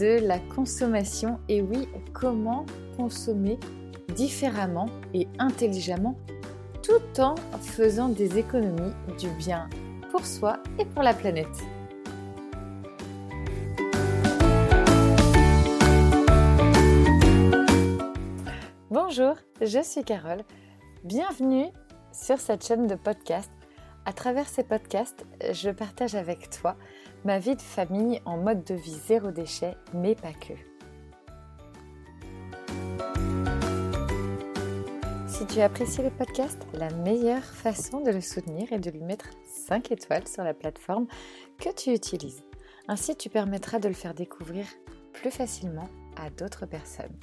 de la consommation et oui, comment consommer différemment et intelligemment tout en faisant des économies du bien pour soi et pour la planète. Bonjour, je suis Carole. Bienvenue sur cette chaîne de podcast. À travers ces podcasts, je partage avec toi ma vie de famille en mode de vie zéro déchet, mais pas que. Si tu apprécies le podcast, la meilleure façon de le soutenir est de lui mettre 5 étoiles sur la plateforme que tu utilises. Ainsi, tu permettras de le faire découvrir plus facilement à d'autres personnes.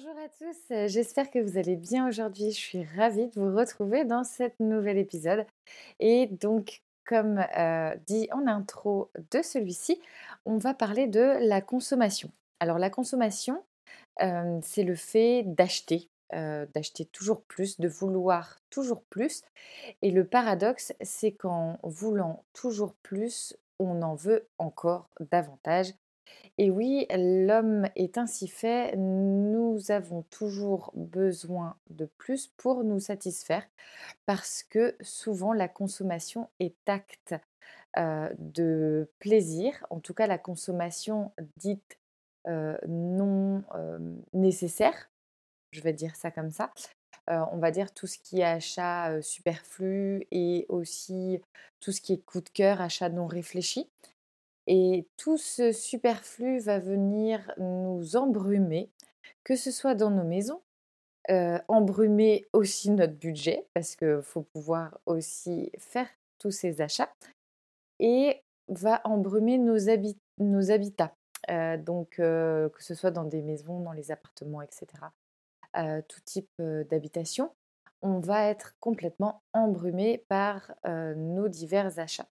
Bonjour à tous, j'espère que vous allez bien aujourd'hui. Je suis ravie de vous retrouver dans cet nouvel épisode. Et donc, comme euh, dit en intro de celui-ci, on va parler de la consommation. Alors la consommation, euh, c'est le fait d'acheter, euh, d'acheter toujours plus, de vouloir toujours plus. Et le paradoxe, c'est qu'en voulant toujours plus, on en veut encore davantage. Et oui, l'homme est ainsi fait, nous avons toujours besoin de plus pour nous satisfaire parce que souvent la consommation est acte de plaisir, en tout cas la consommation dite non nécessaire, je vais dire ça comme ça. on va dire tout ce qui est achat superflu et aussi tout ce qui est coup de cœur, achat non réfléchi. Et tout ce superflu va venir nous embrumer, que ce soit dans nos maisons, embrumer aussi notre budget, parce qu'il faut pouvoir aussi faire tous ces achats, et va embrumer nos, nos habitats. donc, que ce soit dans des maisons, dans les appartements, etc., tout type d'habitation, on va être complètement embrumé par nos divers achats.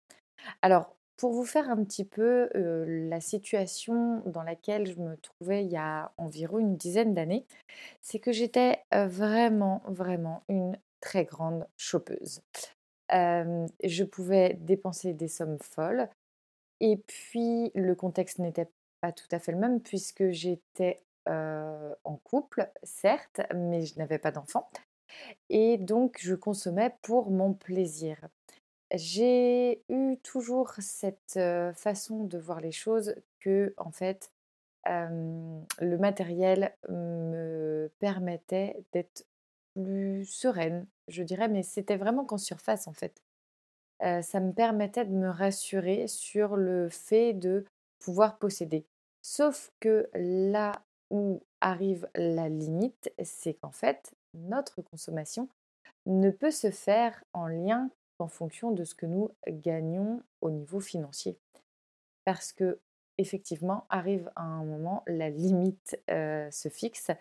Alors, pour vous faire un petit peu la situation dans laquelle je me trouvais il y a environ une dizaine d'années, c'est que j'étais vraiment, vraiment une très grande chopeuse. je pouvais dépenser des sommes folles. Et puis, le contexte n'était pas tout à fait le même puisque j'étais en couple, certes, mais je n'avais pas d'enfant. Et donc, je consommais pour mon plaisir. J'ai eu toujours cette façon de voir les choses que, en fait, le matériel me permettait d'être plus sereine, je dirais, mais c'était vraiment qu'en surface, en fait. ça me permettait de me rassurer sur le fait de pouvoir posséder. Sauf que là où arrive la limite, c'est qu'en fait, notre consommation ne peut se faire en lien en fonction de ce que nous gagnons au niveau financier. Parce que effectivement, arrive à un moment, la limite se fixe.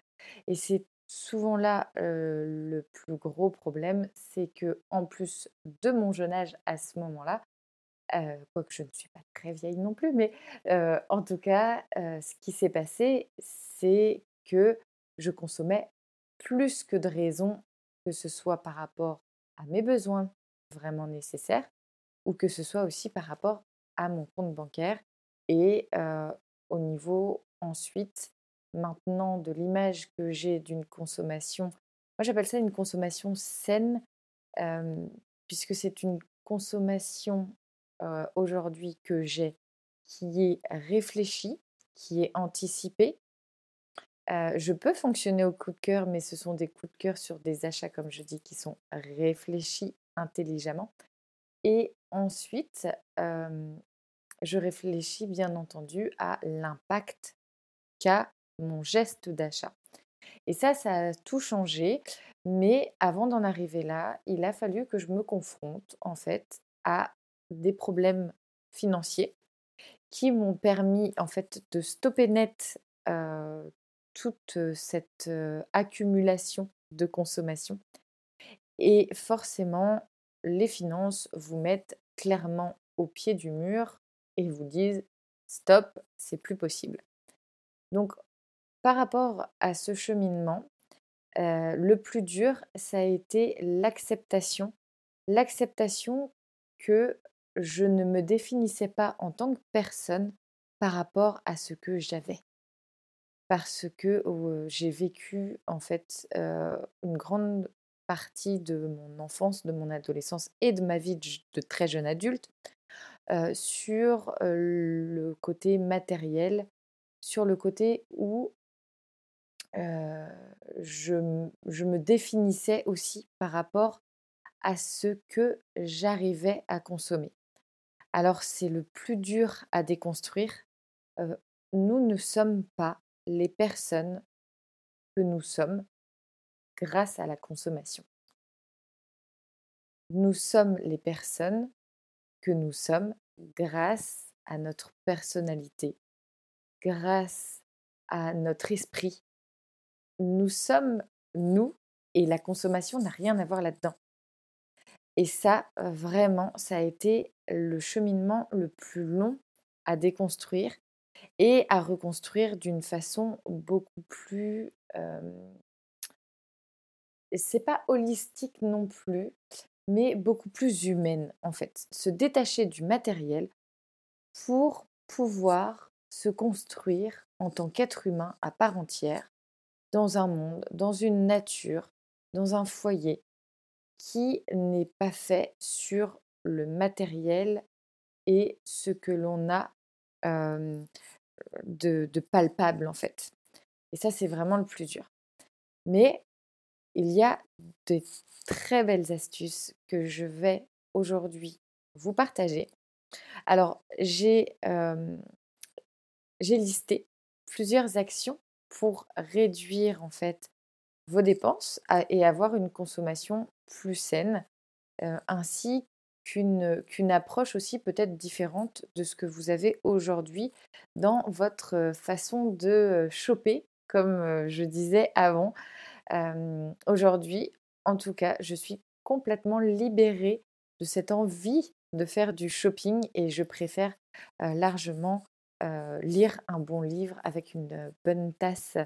Et c'est souvent là le plus gros problème, c'est que en plus de mon jeune âge à ce moment-là, quoique je ne suis pas très vieille non plus, mais en tout cas, ce qui s'est passé, c'est que je consommais plus que de raison, que ce soit par rapport à mes besoins vraiment nécessaires, ou que ce soit aussi par rapport à mon compte bancaire et au niveau ensuite maintenant de l'image que j'ai d'une consommation. Moi j'appelle ça une consommation saine puisque c'est une consommation aujourd'hui que j'ai qui est réfléchie, qui est anticipée. je peux fonctionner au coup de cœur, mais ce sont des coups de cœur sur des achats, comme je dis, qui sont réfléchis intelligemment. Et ensuite, je réfléchis bien entendu à l'impact qu'a mon geste d'achat. Et ça, ça a tout changé. Mais avant d'en arriver là, il a fallu que je me confronte en fait à des problèmes financiers qui m'ont permis en fait de stopper net toute cette accumulation de consommation. Et forcément, les finances vous mettent clairement au pied du mur et vous disent stop, c'est plus possible. Donc, par rapport à ce cheminement, le plus dur, ça a été l'acceptation. L'acceptation que je ne me définissais pas en tant que personne par rapport à ce que j'avais. Parce que j'ai vécu en fait une grande partie de mon enfance, de mon adolescence et de ma vie de, très jeune adulte sur le côté matériel, sur le côté où je, je, me définissais aussi par rapport à ce que j'arrivais à consommer. Alors c'est le plus dur à déconstruire. nous ne sommes pas les personnes que nous sommes grâce à la consommation. Nous sommes les personnes que nous sommes grâce à notre personnalité, grâce à notre esprit. Nous sommes nous et la consommation n'a rien à voir là-dedans. Et ça, vraiment, ça a été le cheminement le plus long à déconstruire et à reconstruire d'une façon beaucoup plus... c'est pas holistique non plus, mais beaucoup plus humaine en fait. Se détacher du matériel pour pouvoir se construire en tant qu'être humain à part entière dans un monde, dans une nature, dans un foyer qui n'est pas fait sur le matériel et ce que l'on a de, de, palpable en fait. Et ça, c'est vraiment le plus dur. Mais il y a des très belles astuces que je vais aujourd'hui vous partager. Alors, j'ai listé plusieurs actions pour réduire en fait vos dépenses et avoir une consommation plus saine, ainsi qu'une approche aussi peut-être différente de ce que vous avez aujourd'hui dans votre façon de choper, comme je disais avant. Aujourd'hui, en tout cas, je suis complètement libérée de cette envie de faire du shopping et je préfère largement lire un bon livre avec une bonne tasse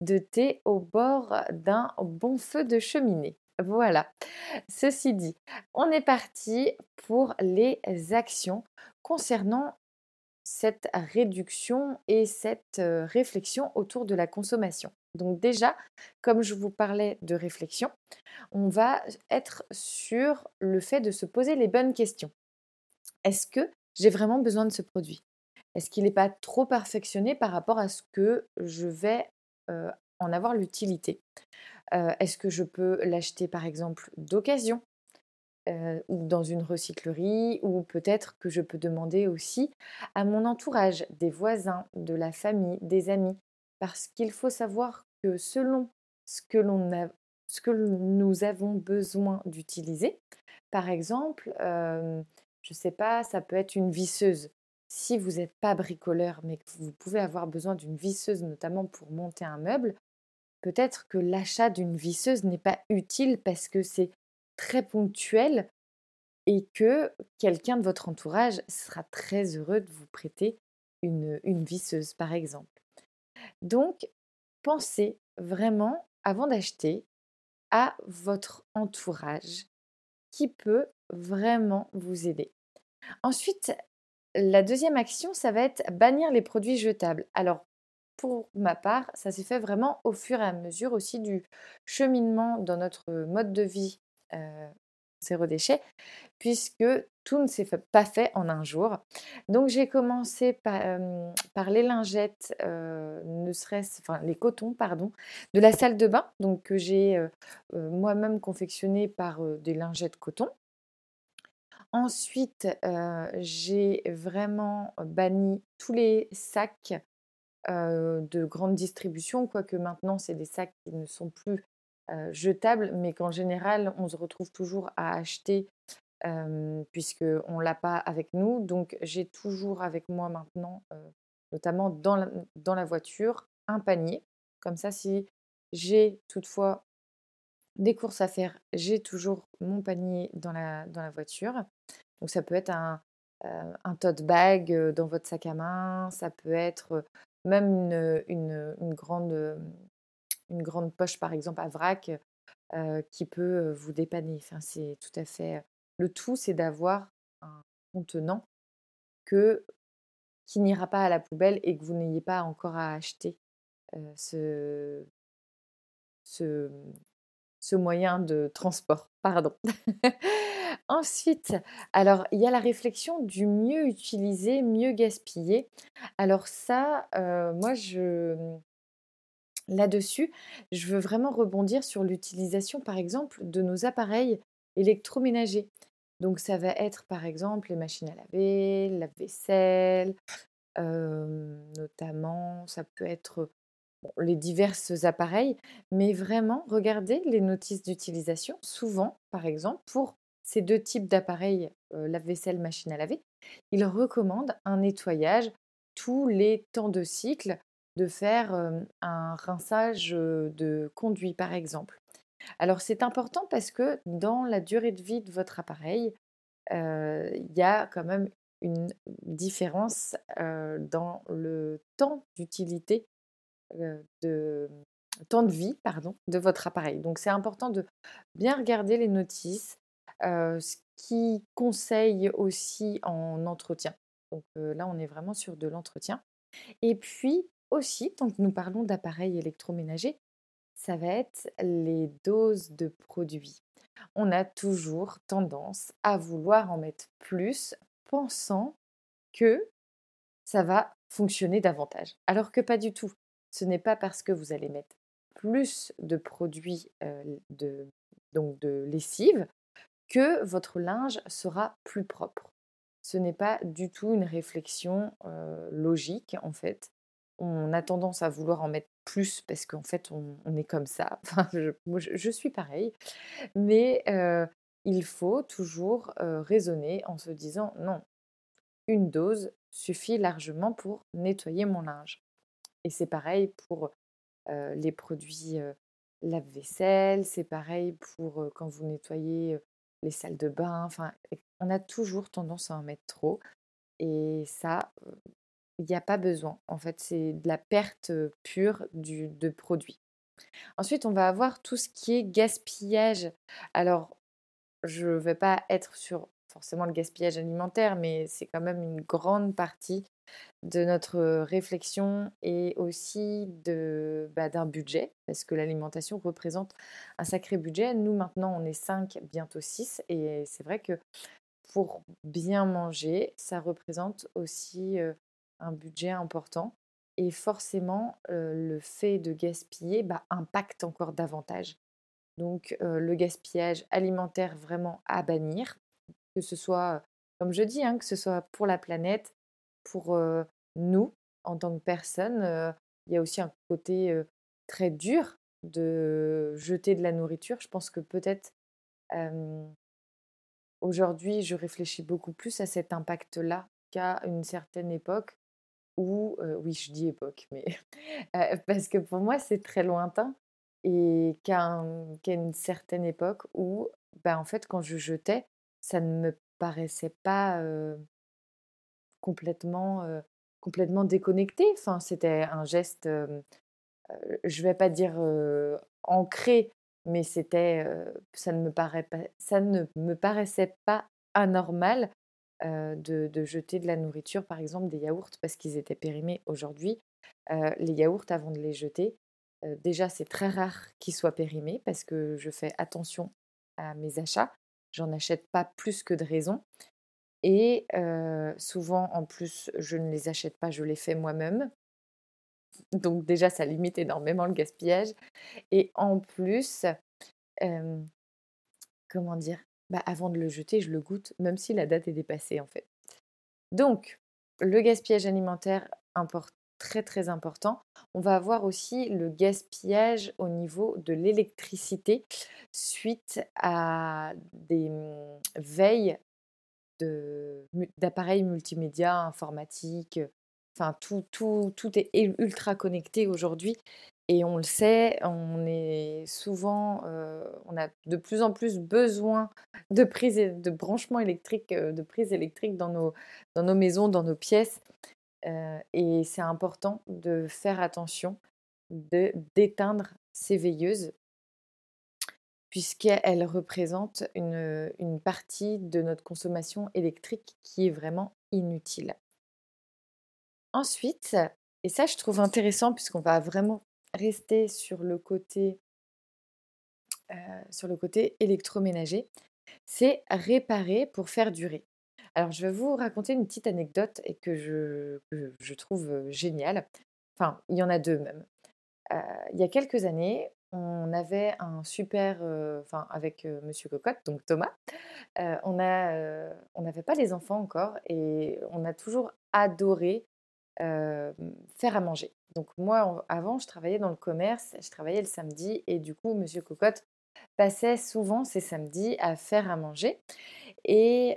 de thé au bord d'un bon feu de cheminée. Voilà. Ceci dit, on est parti pour les actions concernant cette réduction et cette réflexion autour de la consommation. Donc déjà, comme je vous parlais de réflexion, on va être sur le fait de se poser les bonnes questions. Est-ce que j'ai vraiment besoin de ce produit? Est-ce qu'il n'est pas trop perfectionné par rapport à ce que je vais en avoir l'utilité? Est-ce que je peux l'acheter par exemple d'occasion ou dans une recyclerie, ou peut-être que je peux demander aussi à mon entourage, des voisins, de la famille, des amis, parce qu'il faut savoir que selon ce que, l'on a, ce que nous avons besoin d'utiliser, par exemple, je ne sais pas, ça peut être une visseuse. Si vous n'êtes pas bricoleur, mais que vous pouvez avoir besoin d'une visseuse, notamment pour monter un meuble, peut-être que l'achat d'une visseuse n'est pas utile parce que c'est très ponctuel et que quelqu'un de votre entourage sera très heureux de vous prêter une, une visseuse, par exemple. Donc, pensez vraiment, avant d'acheter, à votre entourage qui peut vraiment vous aider. Ensuite, la deuxième action, ça va être bannir les produits jetables. Alors, pour ma part, ça s'est fait vraiment au fur et à mesure aussi du cheminement dans notre mode de vie zéro puisque tout ne s'est pas fait en un jour. Donc j'ai commencé par, les lingettes, ne serait-ce, enfin les cotons, pardon, de la salle de bain, donc que j'ai moi-même confectionné par des lingettes coton. Ensuite, j'ai vraiment banni tous les sacs de grande distribution, quoique maintenant c'est des sacs qui ne sont plus jetable, mais qu'en général, on se retrouve toujours à acheter puisqu'on ne l'a pas avec nous. Donc, j'ai toujours avec moi maintenant, notamment dans la, dans la voiture, un panier. Comme ça, si j'ai toutefois des courses à faire, j'ai toujours mon panier dans la, dans la voiture. Donc, ça peut être un, un tote bag dans votre sac à main, ça peut être même une, une grande une grande poche, par exemple, à vrac, qui peut vous dépanner. C'est tout à fait. Le tout, c'est d'avoir un contenant que qui n'ira pas à la poubelle et que vous n'ayez pas encore à acheter ce, ce, ce moyen de transport. Pardon. Ensuite, alors il y a la réflexion du mieux utiliser, mieux gaspiller. Alors ça, moi je là-dessus, je veux vraiment rebondir sur l'utilisation par exemple de nos appareils électroménagers. Donc ça va être par exemple les machines à laver, la vaisselle, notamment ça peut être les divers appareils, mais vraiment regardez les notices d'utilisation. Souvent, par exemple, pour ces deux types d'appareils, lave-vaisselle, machine à laver, ils recommandent un nettoyage tous les temps de cycle, de faire un rinçage de conduit, par exemple. Alors c'est important parce que dans la durée de vie de votre appareil, il y a quand même une différence dans le temps d'utilité, de temps de vie, pardon, de votre appareil. Donc c'est important de bien regarder les notices, ce qui conseille aussi en entretien. Donc là, on est vraiment sur de l'entretien. Et puis aussi, tant que nous parlons d'appareils électroménagers, ça va être les doses de produits. On a toujours tendance à vouloir en mettre plus, pensant que ça va fonctionner davantage. Alors que pas du tout. Ce n'est pas parce que vous allez mettre plus de produits de, donc de lessive que votre linge sera plus propre. Ce n'est pas du tout une réflexion logique en fait. On a tendance à vouloir en mettre plus parce qu'en fait on, est comme ça. Enfin, je, suis pareil. Mais il faut toujours raisonner en se disant non, une dose suffit largement pour nettoyer mon linge. Et c'est pareil pour les produits lave-vaisselle, c'est pareil pour quand vous nettoyez les salles de bain. Enfin, on a toujours tendance à en mettre trop. Et ça, il n'y a pas besoin. En fait, c'est de la perte pure du, de produits. Ensuite, on va avoir tout ce qui est gaspillage. Alors, je ne vais pas être sur forcément le gaspillage alimentaire, mais c'est quand même une grande partie de notre réflexion et aussi de, bah, d'un budget, parce que l'alimentation représente un sacré budget. Nous, maintenant, on est 5, bientôt 6, et c'est vrai que pour bien manger, ça représente aussi un budget important. Et forcément, le fait de gaspiller bah, impacte encore davantage. Donc, le gaspillage alimentaire vraiment à bannir, que ce soit, comme je dis, hein, que ce soit pour la planète, pour nous, en tant que personne, il y a aussi un côté très dur de jeter de la nourriture. Je pense que peut-être aujourd'hui, je réfléchis beaucoup plus à cet impact-là qu'à une certaine époque oui, je dis époque, mais parce que pour moi, c'est très lointain et qu'à une certaine époque où, bah, en fait, quand je jetais, ça ne me paraissait pas complètement, complètement déconnecté. Enfin, c'était un geste, je ne vais pas dire ancré, mais c'était, ça, ne me paraît pas, ça ne me paraissait pas anormal de, de, jeter de la nourriture, par exemple des yaourts, parce qu'ils étaient périmés aujourd'hui. les yaourts, avant de les jeter, déjà c'est très rare qu'ils soient périmés parce que je fais attention à mes achats. J'en achète pas plus que de raison. Et souvent, en plus, je ne les achète pas, je les fais moi-même. Donc déjà, ça limite énormément le gaspillage. Et en plus, comment dire bah, Avant de le jeter, je le goûte, même si la date est dépassée, en fait. Donc, le gaspillage alimentaire, très très important. On va avoir aussi le gaspillage au niveau de l'électricité suite à des mmh, veilles d'appareils multimédia, informatiques. Enfin, tout, tout, tout est ultra connecté aujourd'hui. Et on le sait, on est souvent, on a de plus en plus besoin de prises, de branchements électriques, de prises électriques dans nos, dans nos maisons, dans nos pièces. et c'est important de faire attention, d'éteindre ces veilleuses puisqu'elle représente une, une partie de notre consommation électrique qui est vraiment inutile. Ensuite, et ça je trouve intéressant puisqu'on va vraiment rester sur le côté, sur le côté électroménager, c'est réparer pour faire durer. Alors je vais vous raconter une petite anecdote et que je, je trouve géniale. Enfin, il y en a deux même. il y a quelques années, on avait un super, enfin avec Monsieur Cocotte, donc Thomas, a, on n'avait pas les enfants encore et on a toujours adoré faire à manger. Donc moi, avant, je travaillais dans le commerce, je travaillais le samedi et du coup, Monsieur Cocotte passait souvent ses samedis à faire à manger. Et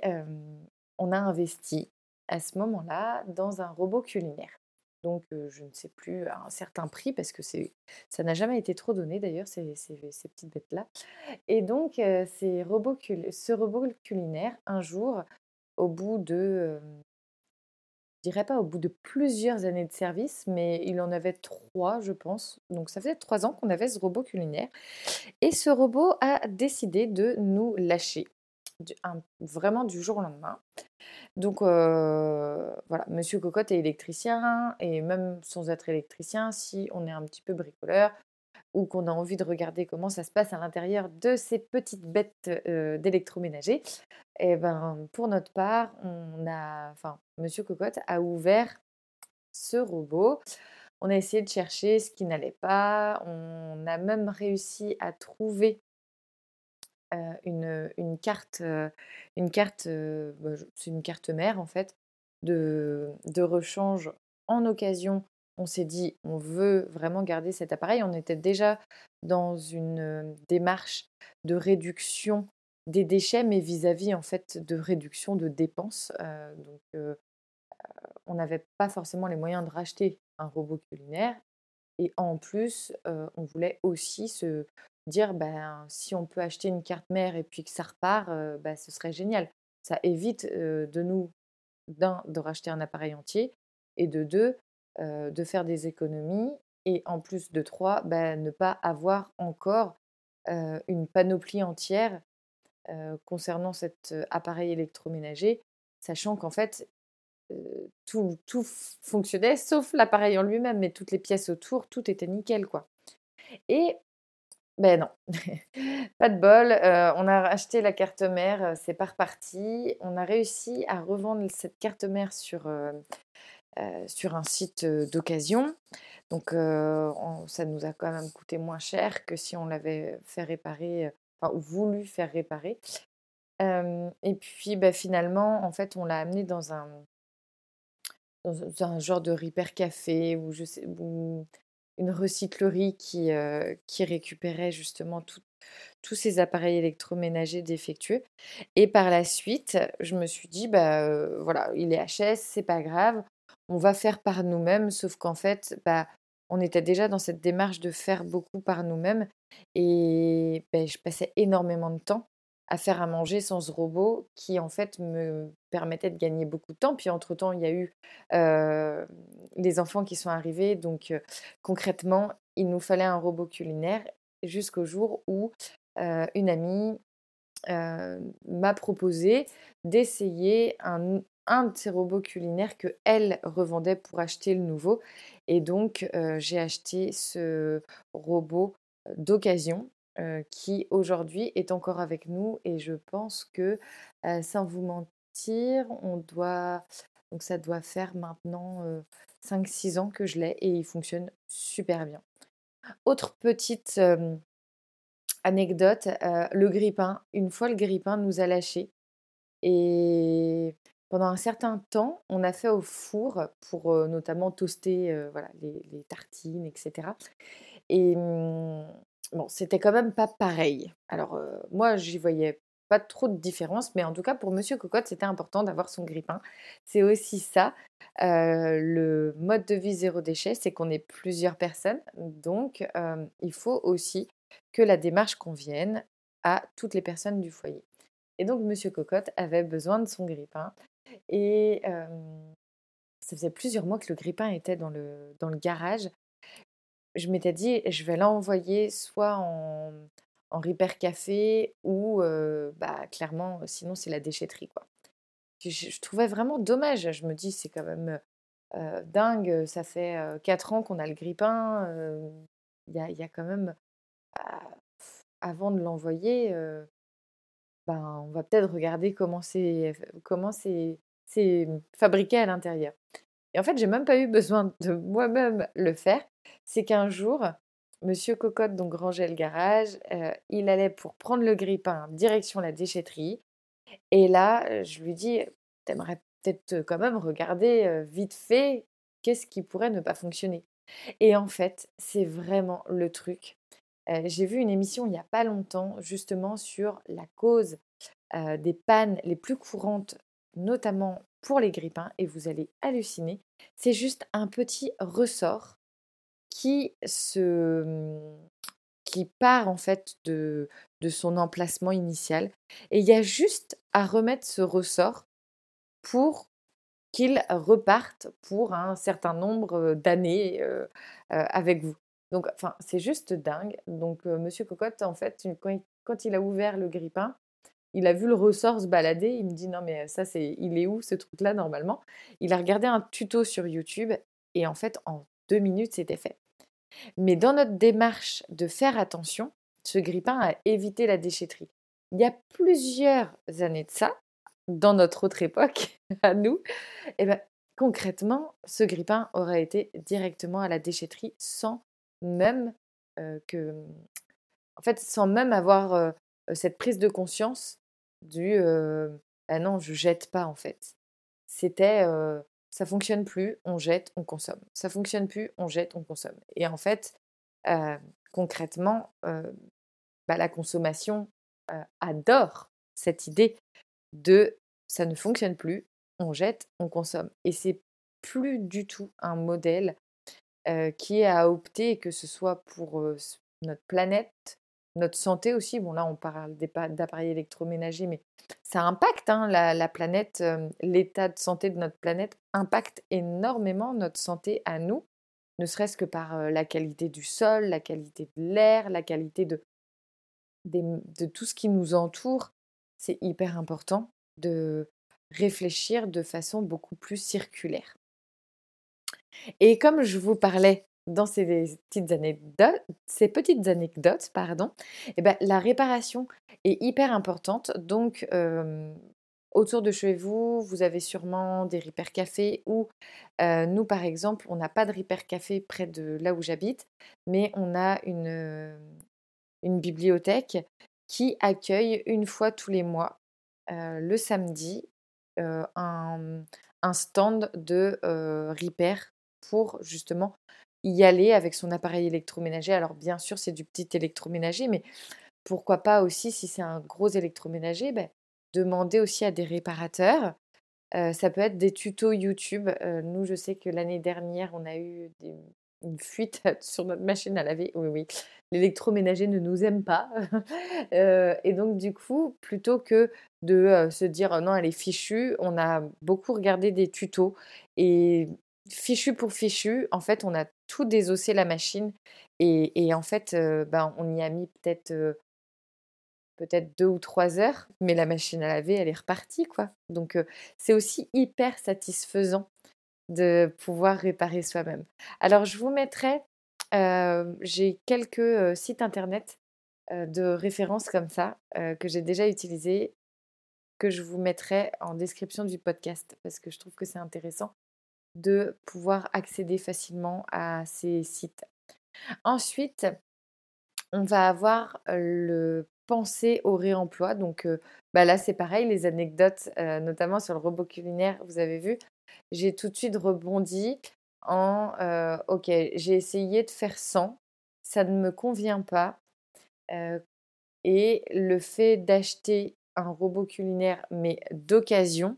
on a investi à ce moment-là dans un robot culinaire. Donc je ne sais plus à un certain prix parce que ça n'a jamais été trop donné d'ailleurs ces, ces, petites bêtes-là. Et donc ces robots, ce robot culinaire, un jour, au bout de dirais pas au bout de plusieurs années de service, mais il en avait trois, je pense. Donc ça faisait trois ans qu'on avait ce robot culinaire. Et ce robot a décidé de nous lâcher, vraiment du jour au lendemain. Donc voilà, Monsieur Cocotte est électricien, et même sans être électricien, si on est un petit peu bricoleur, ou qu'on a envie de regarder comment ça se passe à l'intérieur de ces petites bêtes d'électroménager, et eh ben pour notre part, on a, enfin, Monsieur Cocotte a ouvert ce robot. On a essayé de chercher ce qui n'allait pas. On a même réussi à trouver une, une, carte, une carte, bah, c'est une carte mère en fait, de, de rechange en occasion on s'est dit, on veut vraiment garder cet appareil. On était déjà dans une démarche de réduction des déchets, mais vis-à-vis en fait de réduction de dépenses. donc, on n'avait pas forcément les moyens de racheter un robot culinaire. Et en plus, on voulait aussi se dire, ben, si on peut acheter une carte mère et puis que ça repart, ben, ce serait génial. Ça évite de nous, d'un, de racheter un appareil entier, et de deux, de faire des économies et en plus de trois, bah, ne pas avoir encore une panoplie entière concernant cet appareil électroménager, sachant qu'en fait, tout, fonctionnait sauf l'appareil en lui-même, mais toutes les pièces autour, tout était nickel. quoi. Et ben non, pas de bol. on a acheté la carte mère, c'est pas reparti. On a réussi à revendre cette carte mère sur euh, sur un site d'occasion. Donc ça nous a quand même coûté moins cher que si on l'avait fait réparer, enfin ou voulu faire réparer. et puis bah, finalement, en fait, on l'a amené dans un, genre de repair café ou je sais, une recyclerie qui, qui récupérait justement tous ces appareils électroménagers défectueux. Et par la suite, je me suis dit, bah voilà, il est HS, c'est pas grave, on va faire par nous-mêmes, sauf qu'en fait, bah, on était déjà dans cette démarche de faire beaucoup par nous-mêmes. Et bah, je passais énormément de temps à faire à manger sans ce robot qui, en fait, me permettait de gagner beaucoup de temps. Puis, entre-temps, il y a eu les enfants qui sont arrivés. Donc, concrètement, il nous fallait un robot culinaire jusqu'au jour où une amie m'a proposé d'essayer un, un de ces robots culinaires que elle revendait pour acheter le nouveau. Et donc, j'ai acheté ce robot d'occasion qui aujourd'hui est encore avec nous. Et je pense que, sans vous mentir, on doit. Donc, ça doit faire maintenant 5-6 ans que je l'ai et il fonctionne super bien. Autre petite anecdote, le grippin. Une fois, le grippin nous a lâchés. Et pendant un certain temps, on a fait au four pour notamment toaster voilà, les, tartines, etc. Et mmh, bon, c'était quand même pas pareil. Alors moi, j'y voyais pas trop de différence, mais en tout cas pour Monsieur Cocotte, c'était important d'avoir son grippin. C'est aussi ça, le mode de vie zéro déchet, c'est qu'on est plusieurs personnes, donc il faut aussi que la démarche convienne à toutes les personnes du foyer. Et donc Monsieur Cocotte avait besoin de son grippin. Et ça faisait plusieurs mois que le grippin était dans le, dans le garage. Je m'étais dit, je vais l'envoyer soit en, en Café ou bah, clairement, sinon c'est la déchetterie. Quoi. Je, trouvais vraiment dommage. Je me dis, c'est quand même dingue. Ça fait 4 ans qu'on a le grippin. Il y, y, a quand même, bah, avant de l'envoyer, ben, on va peut-être regarder comment c'est fabriqué à l'intérieur. Et en fait, j'ai même pas eu besoin de moi-même le faire. C'est qu'un jour, Monsieur Cocotte donc rangeait le garage. il allait pour prendre le grippin direction la déchetterie. Et là, je lui dis, t'aimerais peut-être quand même regarder vite fait qu'est-ce qui pourrait ne pas fonctionner? Et en fait, c'est vraiment le truc. J'ai vu une émission il n'y a pas longtemps justement sur la cause des pannes les plus courantes, notamment pour les grippins, et vous allez halluciner. C'est juste un petit ressort qui se mmh, qui part en fait de, de son emplacement initial. Et il y a juste à remettre ce ressort pour qu'il reparte pour un certain nombre d'années avec vous. Donc, enfin, c'est juste dingue. Donc, Monsieur Cocotte, en fait, quand il, a ouvert le grippin, il a vu le ressort se balader. Il me dit non mais ça c'est, il est où ce truc-là normalement? Il a regardé un tuto sur YouTube et en fait en deux minutes c'était fait. Mais dans notre démarche de faire attention, ce grippin a évité la déchetterie. Il y a plusieurs années de ça, dans notre autre époque, à nous, et eh ben, concrètement, ce grippin aurait été directement à la déchetterie sans même que. En fait, sans même avoir cette prise de conscience du ah non, je jette pas en fait. C'était ça fonctionne plus, on jette, on consomme. Ça fonctionne plus, on jette, on consomme. Et en fait, concrètement, bah, la consommation adore cette idée de ça ne fonctionne plus, on jette, on consomme. Et c'est plus du tout un modèle qui à opter, que ce soit pour notre planète, notre santé aussi. Bon, là, on parle d'appareils électroménagers, mais ça impacte hein, la, planète, l'état de santé de notre planète impacte énormément notre santé à nous, ne serait-ce que par la qualité du sol, la qualité de l'air, la qualité de tout ce qui nous entoure. C'est hyper important de réfléchir de façon beaucoup plus circulaire. Et comme je vous parlais dans ces petites anecdotes, ces petites anecdotes pardon, eh ben, la réparation est hyper importante. Donc, autour de chez vous, vous avez sûrement des Repair Café ou nous, par exemple, on n'a pas de Repair Café près de là où j'habite, mais on a une, bibliothèque qui accueille une fois tous les mois, le samedi, un, un, stand de repair pour justement y aller avec son appareil électroménager. Alors bien sûr, c'est du petit électroménager, mais pourquoi pas aussi, si c'est un gros électroménager, ben, demander aussi à des réparateurs. ça peut être des tutos YouTube. nous, je sais que l'année dernière, on a eu une fuite sur notre machine à laver. Oui, oui, l'électroménager ne nous aime pas. et donc, du coup, plutôt que de se dire non, elle est fichue, on a beaucoup regardé des tutos. Et fichu pour fichu, en fait, on a tout désossé la machine et, en fait, ben, on y a mis peut-être peut-être deux ou trois heures, mais la machine à laver, elle est repartie, quoi. Donc, c'est aussi hyper satisfaisant de pouvoir réparer soi-même. Alors, je vous mettrai, j'ai quelques sites internet de références comme ça que j'ai déjà utilisés, que je vous mettrai en description du podcast parce que je trouve que c'est intéressant de pouvoir accéder facilement à ces sites. Ensuite, on va avoir le penser au réemploi. Donc bah là, c'est pareil, les anecdotes, notamment sur le robot culinaire, vous avez vu, j'ai tout de suite rebondi en OK, j'ai essayé de faire 100, ça ne me convient pas. et le fait d'acheter un robot culinaire, mais d'occasion,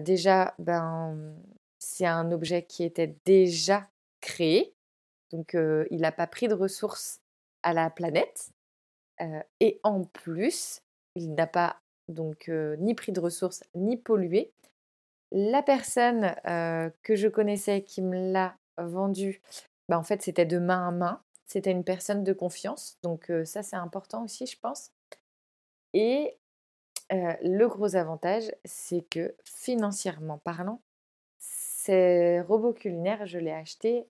déjà, ben, c'est un objet qui était déjà créé, donc il n'a pas pris de ressources à la planète, et en plus, il n'a pas donc ni pris de ressources ni pollué. La personne que je connaissais qui me l'a vendu, bah, en fait c'était de main à main, C'était une personne de confiance, donc ça c'est important aussi, je pense. Et le gros avantage, c'est que financièrement parlant, ces robots culinaires, je l'ai acheté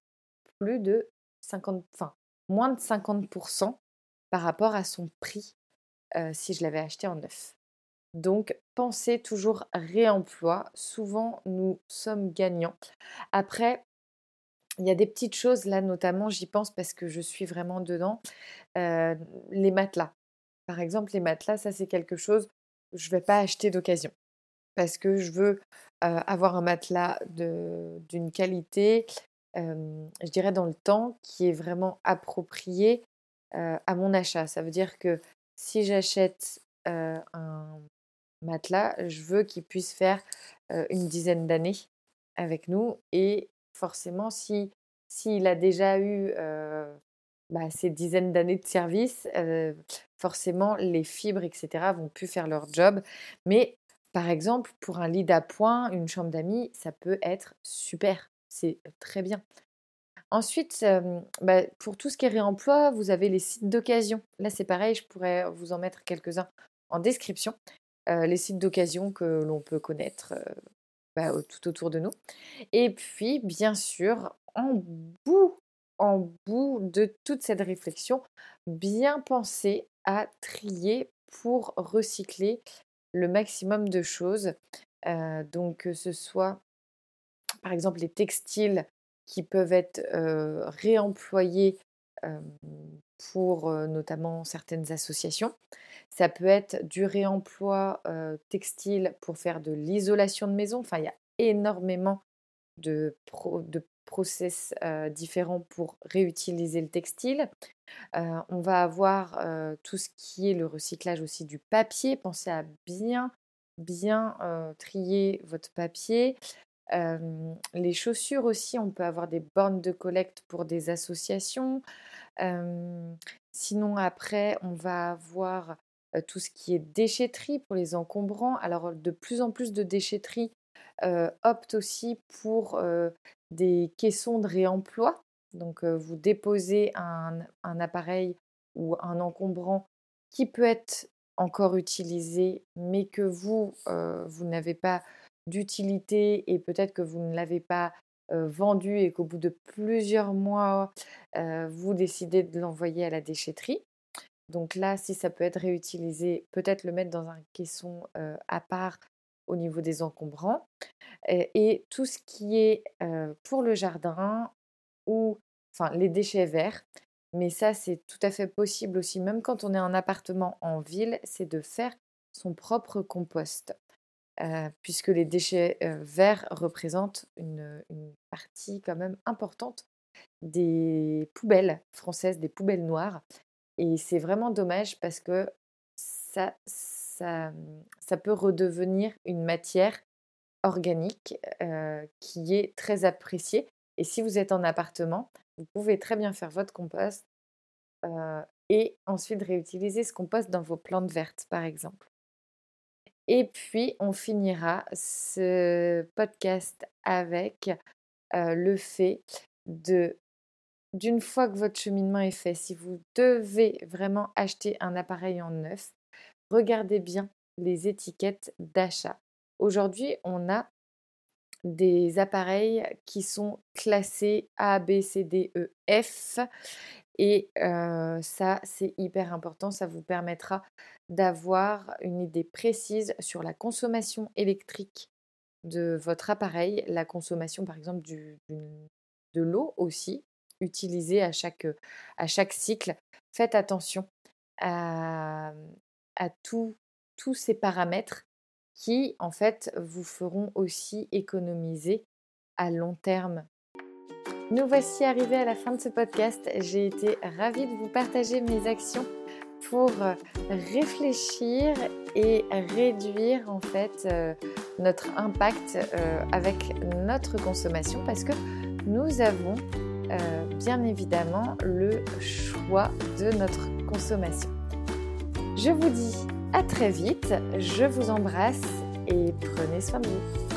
plus de 50, enfin moins de 50% par rapport à son prix si je l'avais acheté en neuf. Donc, pensez toujours réemploi. Souvent, nous sommes gagnants. Après, il y a des petites choses là, notamment, j'y pense parce que je suis vraiment dedans. les matelas. Par exemple, les matelas, ça c'est quelque chose, je ne vais pas acheter d'occasion. Parce que je veux avoir un matelas d'une qualité, je dirais dans le temps, qui est vraiment approprié à mon achat. Ça veut dire que si j'achète un matelas, je veux qu'il puisse faire une dizaine d'années avec nous. Et forcément, si s'il a déjà eu bah, ces dizaines d'années de service, forcément, les fibres, etc., vont plus faire leur job. Mais par exemple, pour un lit d'appoint, une chambre d'amis, ça peut être super. C'est très bien. Ensuite, bah, pour tout ce qui est réemploi, vous avez les sites d'occasion. Là, c'est pareil, je pourrais vous en mettre quelques-uns en description. les sites d'occasion que l'on peut connaître bah, tout autour de nous. Et puis, bien sûr, en bout, en bout de toute cette réflexion, bien penser à trier pour recycler le maximum de choses. donc, que ce soit, par exemple, les textiles qui peuvent être réemployés pour notamment certaines associations. Ça peut être du réemploi textile pour faire de l'isolation de maison. Enfin, il y a énormément de, de process différents pour réutiliser le textile. on va avoir tout ce qui est le recyclage aussi du papier. Pensez à bien, bien trier votre papier les chaussures aussi, on peut avoir des bornes de collecte pour des associations. sinon, après, on va avoir tout ce qui est déchetterie pour les encombrants. Alors, de plus en plus de déchetterie optent aussi pour des caissons de réemploi. Donc, vous déposez un, appareil ou un encombrant qui peut être encore utilisé, mais que vous, vous n'avez pas d'utilité et peut-être que vous ne l'avez pas vendu et qu'au bout de plusieurs mois, vous décidez de l'envoyer à la déchetterie. Donc là, si ça peut être réutilisé, peut-être le mettre dans un caisson à part au niveau des encombrants. Et, tout ce qui est pour le jardin ou enfin les déchets verts. Mais ça, c'est tout à fait possible aussi, même quand on est en appartement en ville, c'est de faire son propre compost puisque les déchets verts représentent une, partie quand même importante des poubelles françaises, des poubelles noires. Et c'est vraiment dommage parce que ça, ça, peut redevenir une matière organique qui est très appréciée. Et si vous êtes en appartement, vous pouvez très bien faire votre compost et ensuite réutiliser ce compost dans vos plantes vertes, par exemple. Et puis, on finira ce podcast avec le fait de, d'une fois que votre cheminement est fait, si vous devez vraiment acheter un appareil en neuf, regardez bien les étiquettes d'achat. Aujourd'hui, on a des appareils qui sont classés A, B, C, D, E, F. Et ça, c'est hyper important. Ça vous permettra d'avoir une idée précise sur la consommation électrique de votre appareil, la consommation par exemple de l'eau aussi, utilisée à chaque, à chaque cycle. Faites attention à, à tous ces paramètres qui en fait vous feront aussi économiser à long terme nous voici arrivés à la fin de ce podcast. J'ai été ravie de vous partager mes actions pour euh, réfléchir et réduire en fait euh, notre impact euh, avec notre consommation parce que nous avons bien évidemment le choix de notre consommation. Je vous dis à très vite, je vous embrasse et prenez soin de vous.